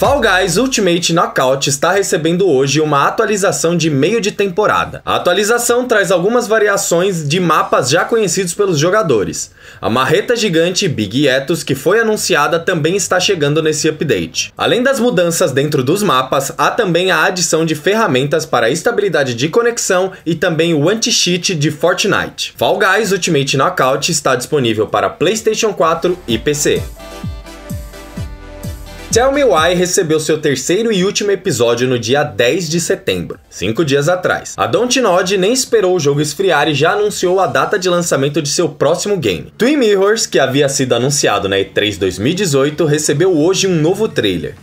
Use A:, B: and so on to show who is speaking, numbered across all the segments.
A: Fall Guys Ultimate Knockout está recebendo hoje uma atualização de meio de temporada. A atualização traz algumas variações de mapas já conhecidos pelos jogadores. A marreta gigante Big Etos, que foi anunciada, também está chegando nesse update. Além das mudanças dentro dos mapas, há também a adição de ferramentas para estabilidade de conexão e também o anti-cheat de Fortnite. Fall Guys Ultimate Knockout está disponível para PlayStation 4 e PC. Tell Me Why recebeu seu terceiro e último episódio no dia 10 de setembro, cinco dias atrás. A Dontnod nem esperou o jogo esfriar e já anunciou a data de lançamento de seu próximo game. Twin Mirrors, que havia sido anunciado na E3 2018, recebeu hoje um novo trailer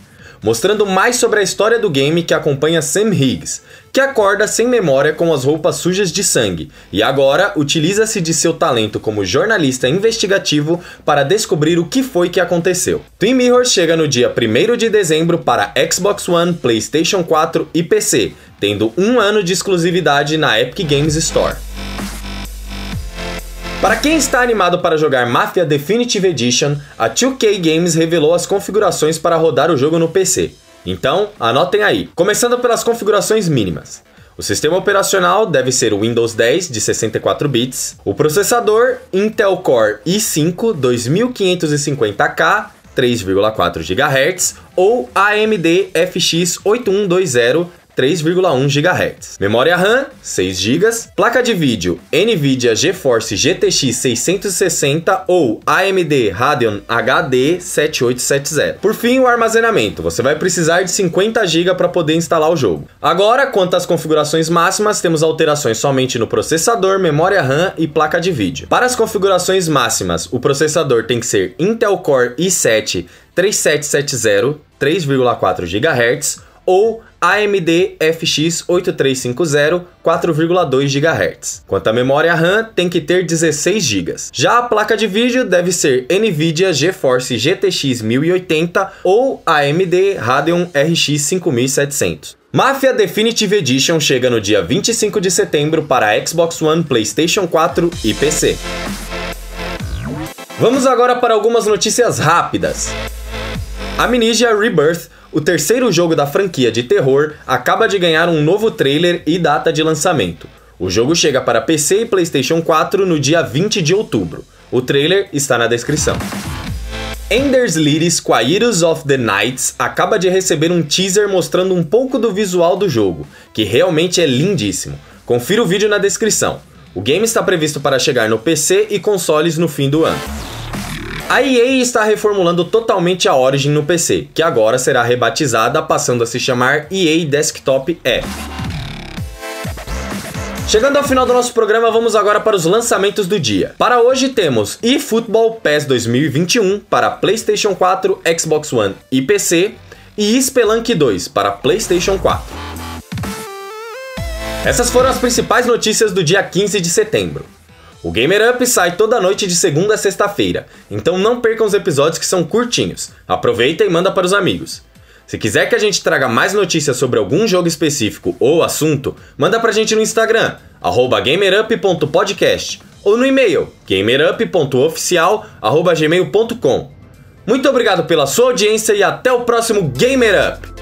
A: mostrando mais sobre a história do game que acompanha Sam Higgs, que acorda sem memória com as roupas sujas de sangue e agora utiliza-se de seu talento como jornalista investigativo para descobrir o que foi que aconteceu. Twin Mirrors chega no dia 1 de dezembro para Xbox One, PlayStation 4 e PC, tendo um ano de exclusividade na Epic Games Store. Para quem está animado para jogar Mafia Definitive Edition, a 2K Games revelou as configurações para rodar o jogo no PC. Então, anotem aí. Começando pelas configurações mínimas. O sistema operacional deve ser o Windows 10 de 64 bits, o processador Intel Core i5 2550K 3,4 GHz ou AMD FX 8120 3,1 GHz. Memória RAM, 6 GB. Placa de vídeo, NVIDIA GeForce GTX 660 ou AMD Radeon HD 7870. Por fim, o armazenamento. Você vai precisar de 50 GB para poder instalar o jogo. Agora, quanto às configurações máximas, temos alterações somente no processador, memória RAM e placa de vídeo. Para as configurações máximas, o processador tem que ser Intel Core i7 3770 3,4 GHz ou AMD FX 8350 4,2 GHz. Quanto à memória RAM, tem que ter 16 GB. Já a placa de vídeo deve ser Nvidia GeForce GTX 1080 ou AMD Radeon RX 5700. Mafia Definitive Edition chega no dia 25 de setembro para Xbox One, PlayStation 4 e PC. Vamos agora para algumas notícias rápidas. Amnesia Rebirth o terceiro jogo da franquia de terror acaba de ganhar um novo trailer e data de lançamento. O jogo chega para PC e PlayStation 4 no dia 20 de outubro. O trailer está na descrição. Enders Lyris Quairos of the Nights acaba de receber um teaser mostrando um pouco do visual do jogo, que realmente é lindíssimo. Confira o vídeo na descrição. O game está previsto para chegar no PC e consoles no fim do ano. A EA está reformulando totalmente a Origin no PC, que agora será rebatizada passando a se chamar EA Desktop App. Chegando ao final do nosso programa, vamos agora para os lançamentos do dia. Para hoje temos eFootball PES 2021 para PlayStation 4, Xbox One e PC e Spelunk 2 para PlayStation 4. Essas foram as principais notícias do dia 15 de setembro. O Gamer Up sai toda noite de segunda a sexta-feira, então não percam os episódios que são curtinhos. Aproveita e manda para os amigos. Se quiser que a gente traga mais notícias sobre algum jogo específico ou assunto, manda pra gente no Instagram, gamerup.podcast ou no e-mail gamerup.oficial.gmail.com. Muito obrigado pela sua audiência e até o próximo Gamer Up!